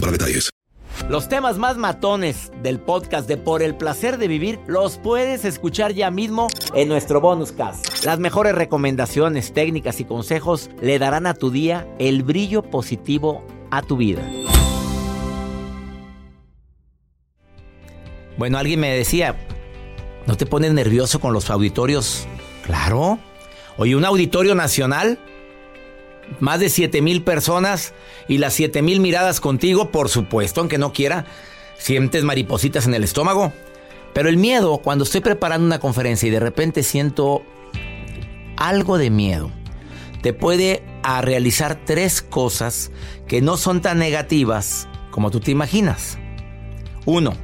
para detalles. Los temas más matones del podcast de Por el placer de vivir los puedes escuchar ya mismo en nuestro bonus cast. Las mejores recomendaciones, técnicas y consejos le darán a tu día el brillo positivo a tu vida. Bueno, alguien me decía, ¿no te pones nervioso con los auditorios? Claro. Oye, un auditorio nacional más de 7 mil personas y las 7 mil miradas contigo, por supuesto, aunque no quiera, sientes maripositas en el estómago. Pero el miedo, cuando estoy preparando una conferencia y de repente siento algo de miedo, te puede a realizar tres cosas que no son tan negativas como tú te imaginas. Uno,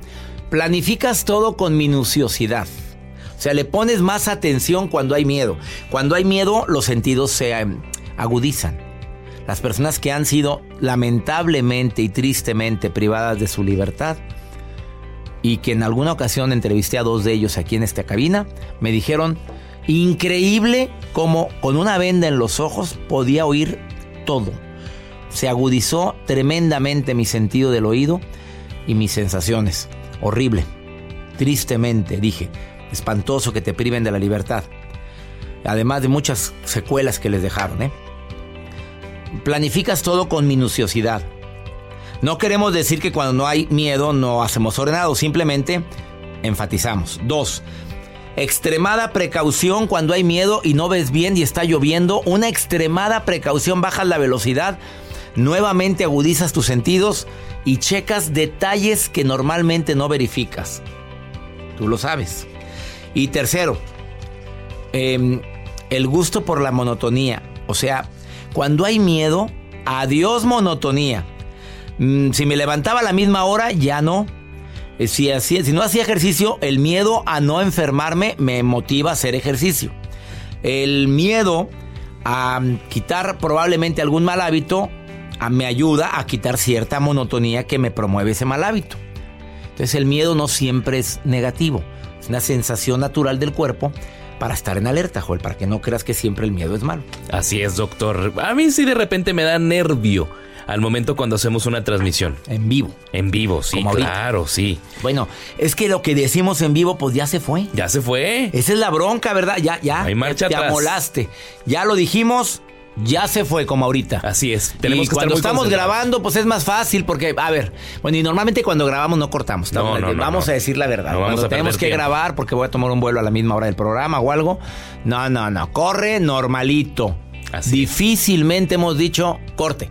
planificas todo con minuciosidad. O sea, le pones más atención cuando hay miedo. Cuando hay miedo, los sentidos se agudizan. Las personas que han sido lamentablemente y tristemente privadas de su libertad y que en alguna ocasión entrevisté a dos de ellos aquí en esta cabina, me dijeron, increíble como con una venda en los ojos podía oír todo. Se agudizó tremendamente mi sentido del oído y mis sensaciones. Horrible. Tristemente, dije, espantoso que te priven de la libertad. Además de muchas secuelas que les dejaron, ¿eh? Planificas todo con minuciosidad. No queremos decir que cuando no hay miedo no hacemos ordenado, simplemente enfatizamos. Dos, extremada precaución cuando hay miedo y no ves bien y está lloviendo. Una extremada precaución, bajas la velocidad, nuevamente agudizas tus sentidos y checas detalles que normalmente no verificas. Tú lo sabes. Y tercero, em, el gusto por la monotonía. O sea, cuando hay miedo, adiós monotonía. Mm, si me levantaba a la misma hora, ya no. Eh, si, si no hacía ejercicio, el miedo a no enfermarme me motiva a hacer ejercicio. El miedo a quitar probablemente algún mal hábito me ayuda a quitar cierta monotonía que me promueve ese mal hábito. Entonces el miedo no siempre es negativo, es una sensación natural del cuerpo para estar en alerta, Joel, para que no creas que siempre el miedo es malo. Así es, doctor. A mí sí de repente me da nervio al momento cuando hacemos una transmisión. En vivo. En vivo, sí, claro, sí. Bueno, es que lo que decimos en vivo, pues ya se fue. Ya se fue. Esa es la bronca, ¿verdad? Ya, ya. Hay marcha te amolaste. Ya lo dijimos, ya se fue como ahorita. Así es. Tenemos y cuando estamos grabando, pues es más fácil porque, a ver, bueno, y normalmente cuando grabamos no cortamos. No, no, vamos a decir la verdad. cuando tenemos que grabar porque voy a tomar un vuelo a la misma hora del programa o algo, no, no, no, corre normalito. Difícilmente hemos dicho corte.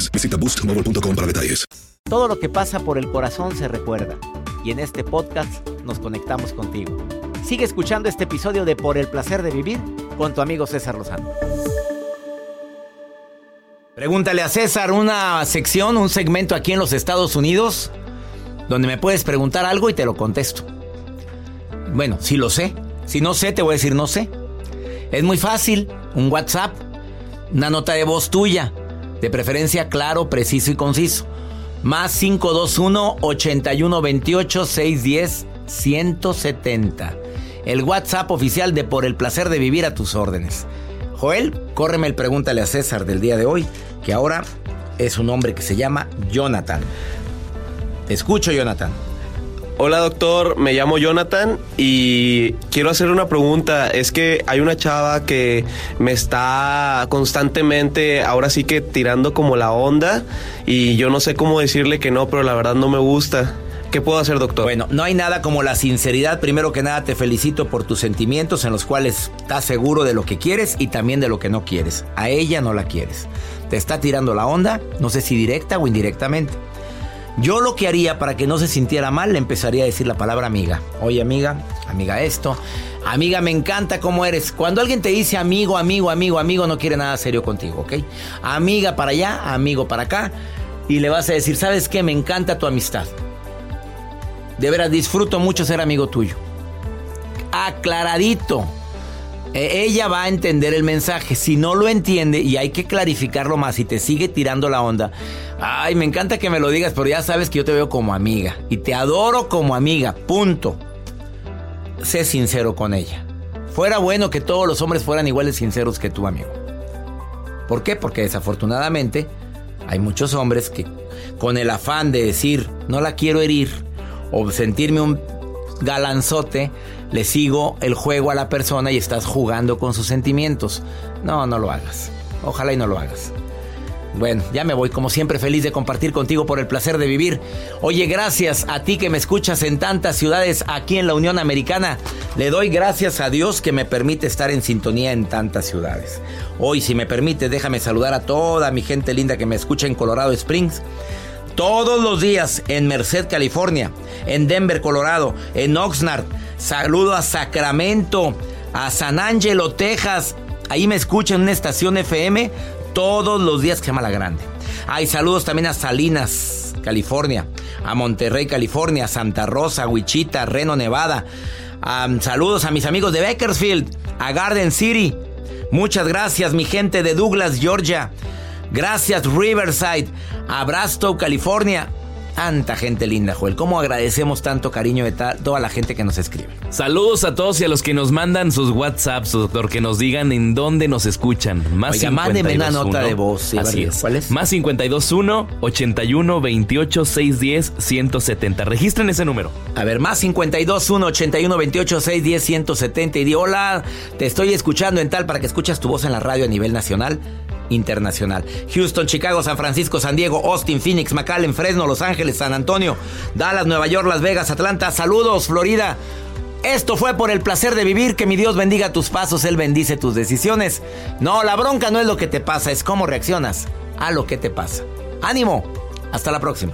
Visita boostmobile.com para detalles. Todo lo que pasa por el corazón se recuerda. Y en este podcast nos conectamos contigo. Sigue escuchando este episodio de Por el placer de vivir con tu amigo César Lozano. Pregúntale a César una sección, un segmento aquí en los Estados Unidos, donde me puedes preguntar algo y te lo contesto. Bueno, si lo sé. Si no sé, te voy a decir no sé. Es muy fácil. Un WhatsApp, una nota de voz tuya, de preferencia claro, preciso y conciso. Más 521 8128 610 170. El WhatsApp oficial de Por el placer de vivir a tus órdenes. Joel, córreme el pregúntale a César del día de hoy, que ahora es un hombre que se llama Jonathan. Te escucho, Jonathan. Hola doctor, me llamo Jonathan y quiero hacer una pregunta. Es que hay una chava que me está constantemente, ahora sí que tirando como la onda y yo no sé cómo decirle que no, pero la verdad no me gusta. ¿Qué puedo hacer, doctor? Bueno, no hay nada como la sinceridad. Primero que nada, te felicito por tus sentimientos en los cuales estás seguro de lo que quieres y también de lo que no quieres. A ella no la quieres. Te está tirando la onda, no sé si directa o indirectamente. Yo lo que haría para que no se sintiera mal, le empezaría a decir la palabra amiga. Oye, amiga, amiga esto. Amiga, me encanta cómo eres. Cuando alguien te dice amigo, amigo, amigo, amigo, no quiere nada serio contigo, ¿ok? Amiga para allá, amigo para acá. Y le vas a decir, ¿sabes qué? Me encanta tu amistad. De veras, disfruto mucho ser amigo tuyo. Aclaradito. E, ella va a entender el mensaje. Si no lo entiende y hay que clarificarlo más y te sigue tirando la onda. Ay, me encanta que me lo digas, pero ya sabes que yo te veo como amiga. Y te adoro como amiga. Punto. Sé sincero con ella. Fuera bueno que todos los hombres fueran iguales sinceros que tu amigo. ¿Por qué? Porque desafortunadamente hay muchos hombres que con el afán de decir no la quiero herir o sentirme un galanzote, le sigo el juego a la persona y estás jugando con sus sentimientos. No, no lo hagas. Ojalá y no lo hagas. Bueno, ya me voy como siempre feliz de compartir contigo por el placer de vivir. Oye, gracias a ti que me escuchas en tantas ciudades aquí en la Unión Americana. Le doy gracias a Dios que me permite estar en sintonía en tantas ciudades. Hoy, si me permite, déjame saludar a toda mi gente linda que me escucha en Colorado Springs todos los días en Merced, California, en Denver, Colorado, en Oxnard. Saludo a Sacramento, a San Angelo, Texas. Ahí me escuchan en una estación FM todos los días que se llama La Grande. Hay saludos también a Salinas, California, a Monterrey, California, Santa Rosa, Wichita, Reno, Nevada. saludos a mis amigos de Bakersfield, a Garden City. Muchas gracias, mi gente de Douglas, Georgia. Gracias Riverside, a California. Tanta gente linda, Joel. ¿Cómo agradecemos tanto cariño de toda la gente que nos escribe? Saludos a todos y a los que nos mandan sus WhatsApps, doctor, que nos digan en dónde nos escuchan. Más Oiga, mándeme una nota de voz. Así es. ¿Cuál es? Más 521 81 28 610 170. Registren ese número. A ver, más 521 81 28 610 170 y di hola, te estoy escuchando en tal para que escuchas tu voz en la radio a nivel nacional internacional. Houston, Chicago, San Francisco, San Diego, Austin, Phoenix, McAllen, Fresno, Los Ángeles, San Antonio, Dallas, Nueva York, Las Vegas, Atlanta. Saludos, Florida. Esto fue por el placer de vivir, que mi Dios bendiga tus pasos, Él bendice tus decisiones. No, la bronca no es lo que te pasa, es cómo reaccionas a lo que te pasa. Ánimo, hasta la próxima.